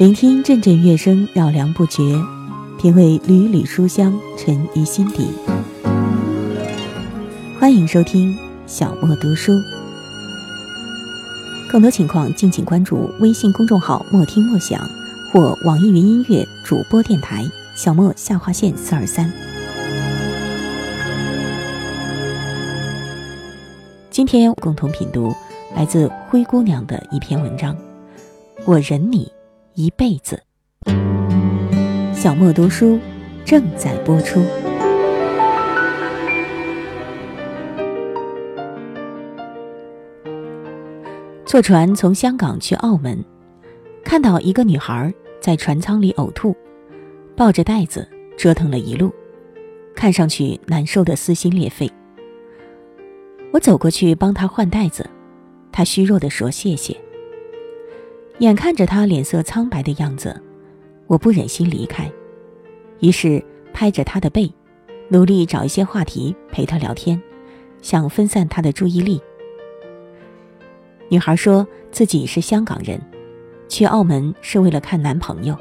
聆听阵阵乐声，绕梁不绝；品味缕缕书香，沉于心底。欢迎收听小莫读书，更多情况敬请关注微信公众号“莫听莫想”或网易云音乐主播电台“小莫下划线四二三”。今天共同品读来自灰姑娘的一篇文章，《我忍你一辈子》。小莫读书正在播出。坐船从香港去澳门，看到一个女孩在船舱里呕吐，抱着袋子折腾了一路，看上去难受的撕心裂肺。我走过去帮她换袋子，她虚弱地说：“谢谢。”眼看着她脸色苍白的样子，我不忍心离开，于是拍着她的背，努力找一些话题陪她聊天，想分散她的注意力。女孩说自己是香港人，去澳门是为了看男朋友。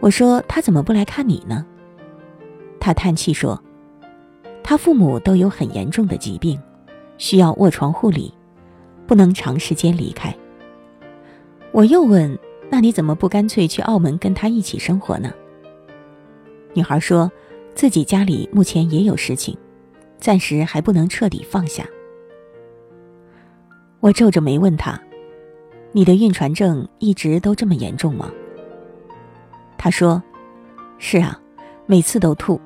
我说她怎么不来看你呢？她叹气说。他父母都有很严重的疾病，需要卧床护理，不能长时间离开。我又问：“那你怎么不干脆去澳门跟他一起生活呢？”女孩说：“自己家里目前也有事情，暂时还不能彻底放下。”我皱着眉问她：“你的晕船症一直都这么严重吗？”她说：“是啊，每次都吐。”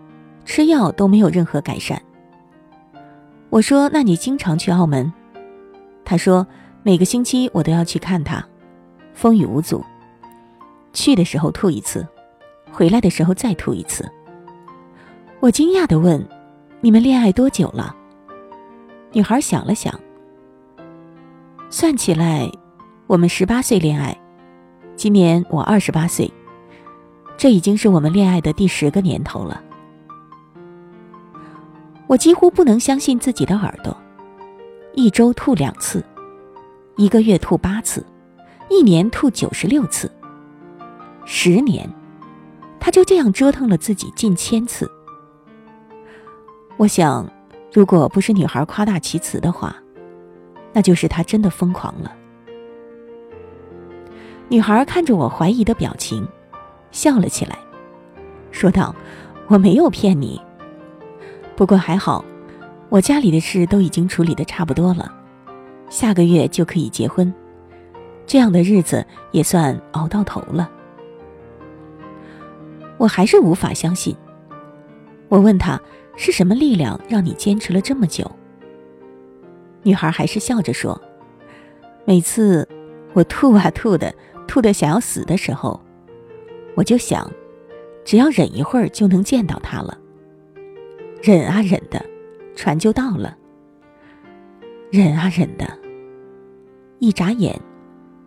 吃药都没有任何改善。我说：“那你经常去澳门？”他说：“每个星期我都要去看他，风雨无阻。去的时候吐一次，回来的时候再吐一次。”我惊讶的问：“你们恋爱多久了？”女孩想了想，算起来，我们十八岁恋爱，今年我二十八岁，这已经是我们恋爱的第十个年头了。我几乎不能相信自己的耳朵，一周吐两次，一个月吐八次，一年吐九十六次，十年，他就这样折腾了自己近千次。我想，如果不是女孩夸大其词的话，那就是他真的疯狂了。女孩看着我怀疑的表情，笑了起来，说道：“我没有骗你。”不过还好，我家里的事都已经处理的差不多了，下个月就可以结婚，这样的日子也算熬到头了。我还是无法相信。我问他是什么力量让你坚持了这么久？女孩还是笑着说：“每次我吐啊吐的，吐的想要死的时候，我就想，只要忍一会儿就能见到他了。”忍啊忍的，船就到了。忍啊忍的，一眨眼，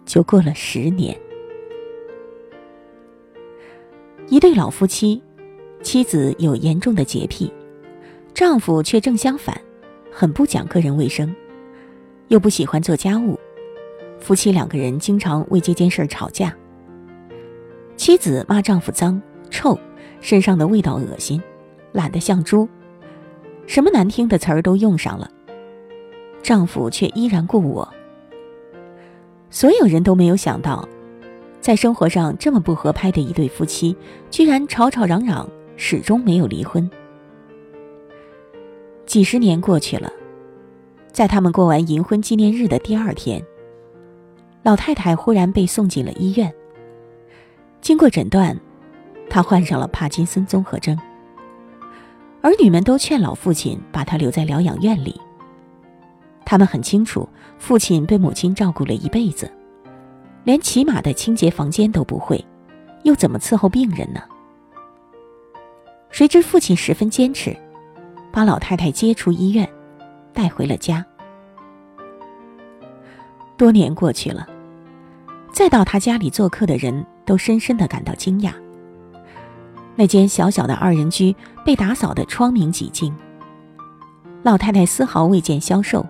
就过了十年。一对老夫妻，妻子有严重的洁癖，丈夫却正相反，很不讲个人卫生，又不喜欢做家务。夫妻两个人经常为这件事吵架。妻子骂丈夫脏、臭，身上的味道恶心，懒得像猪。什么难听的词儿都用上了，丈夫却依然顾我。所有人都没有想到，在生活上这么不合拍的一对夫妻，居然吵吵嚷嚷，始终没有离婚。几十年过去了，在他们过完银婚纪念日的第二天，老太太忽然被送进了医院。经过诊断，她患上了帕金森综合征。儿女们都劝老父亲把他留在疗养院里。他们很清楚，父亲被母亲照顾了一辈子，连起码的清洁房间都不会，又怎么伺候病人呢？谁知父亲十分坚持，把老太太接出医院，带回了家。多年过去了，再到他家里做客的人都深深的感到惊讶。那间小小的二人居被打扫得窗明几净。老太太丝毫未见消瘦，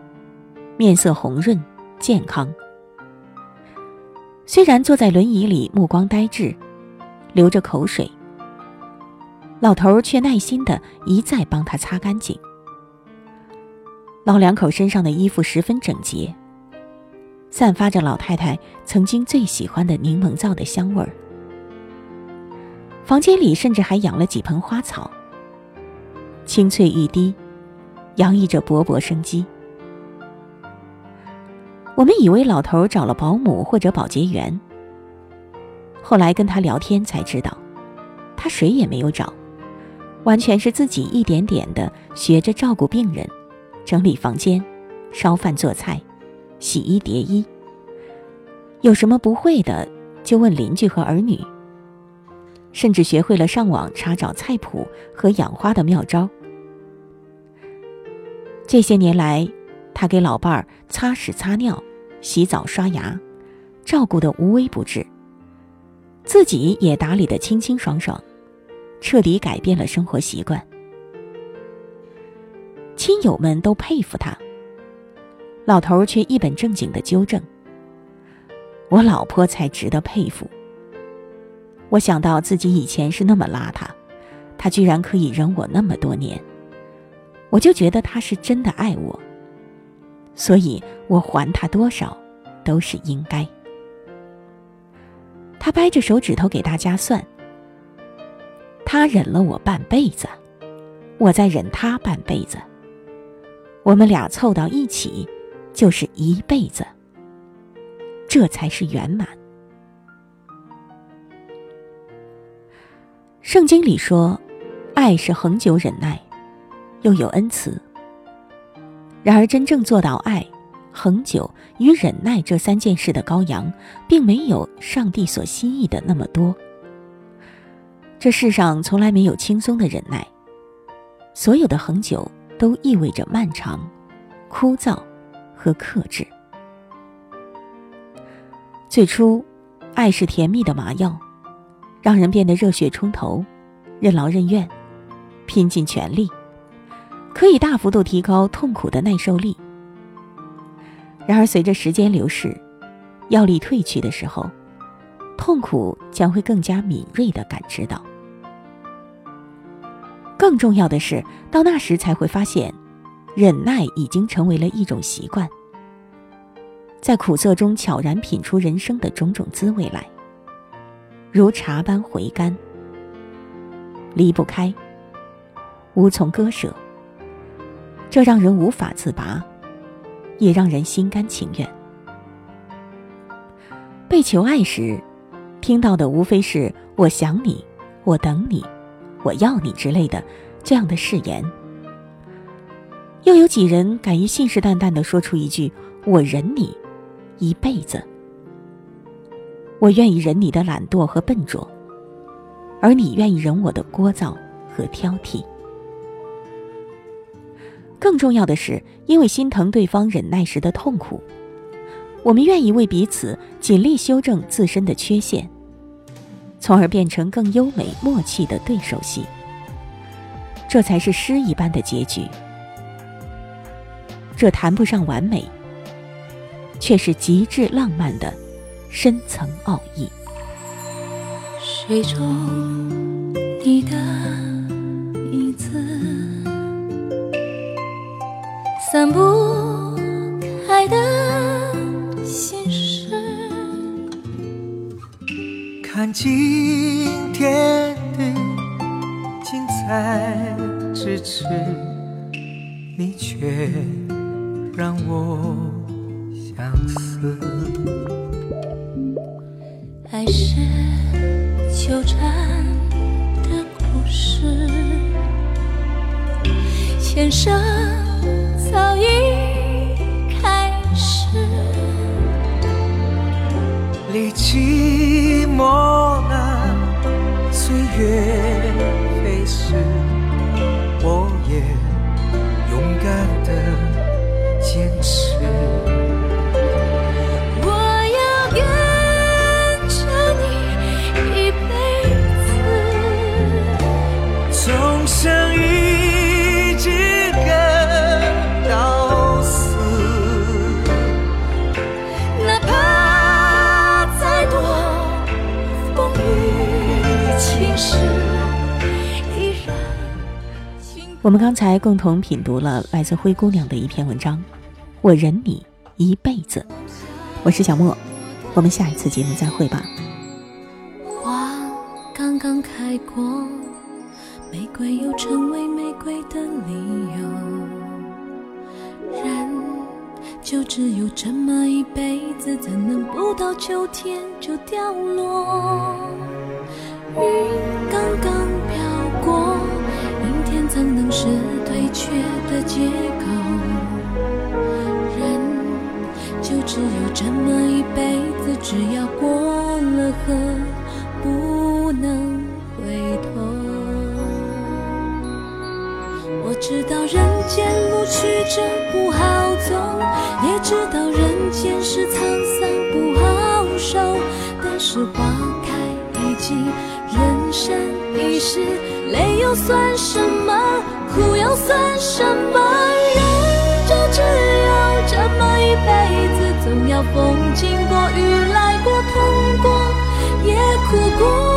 面色红润健康。虽然坐在轮椅里，目光呆滞，流着口水，老头却耐心的一再帮他擦干净。老两口身上的衣服十分整洁，散发着老太太曾经最喜欢的柠檬皂的香味儿。房间里甚至还养了几盆花草，青翠欲滴，洋溢着勃勃生机。我们以为老头找了保姆或者保洁员，后来跟他聊天才知道，他谁也没有找，完全是自己一点点的学着照顾病人。整理房间，烧饭做菜，洗衣叠衣。有什么不会的，就问邻居和儿女。甚至学会了上网查找菜谱和养花的妙招。这些年来，他给老伴儿擦屎、擦尿、洗澡、刷牙，照顾的无微不至，自己也打理的清清爽爽，彻底改变了生活习惯。亲友们都佩服他，老头却一本正经的纠正：“我老婆才值得佩服。”我想到自己以前是那么邋遢，他居然可以忍我那么多年，我就觉得他是真的爱我，所以我还他多少都是应该。他掰着手指头给大家算：他忍了我半辈子，我再忍他半辈子。我们俩凑到一起，就是一辈子。这才是圆满。圣经里说，爱是恒久忍耐，又有恩慈。然而，真正做到爱、恒久与忍耐这三件事的羔羊，并没有上帝所心意的那么多。这世上从来没有轻松的忍耐，所有的恒久。都意味着漫长、枯燥和克制。最初，爱是甜蜜的麻药，让人变得热血冲头、任劳任怨、拼尽全力，可以大幅度提高痛苦的耐受力。然而，随着时间流逝，药力褪去的时候，痛苦将会更加敏锐的感知到。更重要的是，到那时才会发现，忍耐已经成为了一种习惯，在苦涩中悄然品出人生的种种滋味来，如茶般回甘，离不开，无从割舍。这让人无法自拔，也让人心甘情愿。被求爱时，听到的无非是“我想你，我等你”。我要你之类的这样的誓言，又有几人敢于信誓旦旦的说出一句“我忍你一辈子”？我愿意忍你的懒惰和笨拙，而你愿意忍我的聒噪和挑剔。更重要的是，因为心疼对方忍耐时的痛苦，我们愿意为彼此尽力修正自身的缺陷。从而变成更优美默契的对手戏，这才是诗一般的结局。这谈不上完美，却是极致浪漫的深层奥义。水中你的散不开的心事。看今天的精彩咫尺，你却让我相思。爱是纠缠的故事，前生早已开始。历寂寞了，岁月我们刚才共同品读了来自灰姑娘的一篇文章，《我忍你一辈子》。我是小莫，我们下一次节目再会吧。花刚刚开过，玫瑰又成为玫瑰的理由。人就只有这么一辈子，怎能不到秋天就掉落？云刚刚。怎能是退却的借口？人就只有这么一辈子，只要过了河，不能回头。我知道人间路曲折不好走，也知道人间事沧桑不好受，但是花开已尽，人生一世。累又算什么？苦又算什么？人就只有这么一辈子，总要风经过，雨来过，痛过，也哭过，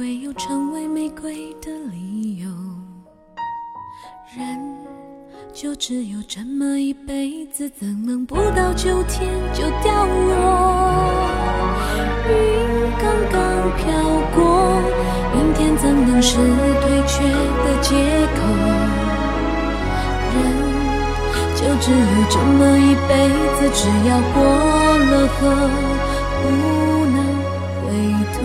会有成为玫瑰的理由。人就只有这么一辈子，怎能不到秋天就掉落？云刚刚飘过，明天怎能是退却的借口？人就只有这么一辈子，只要过了河，不能回头。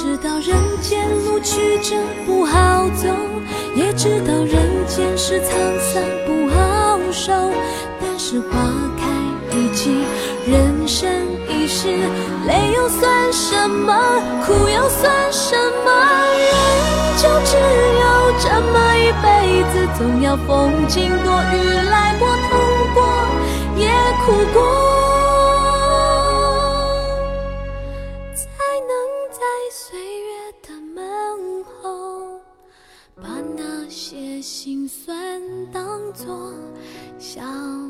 知道人间路曲折不好走。也知道人间事沧桑不好受，但是花开已尽，人生一世，泪又算什么？苦又算什么？人就只有这么一辈子，总要风经过，雨来过，痛过，也哭过。做小。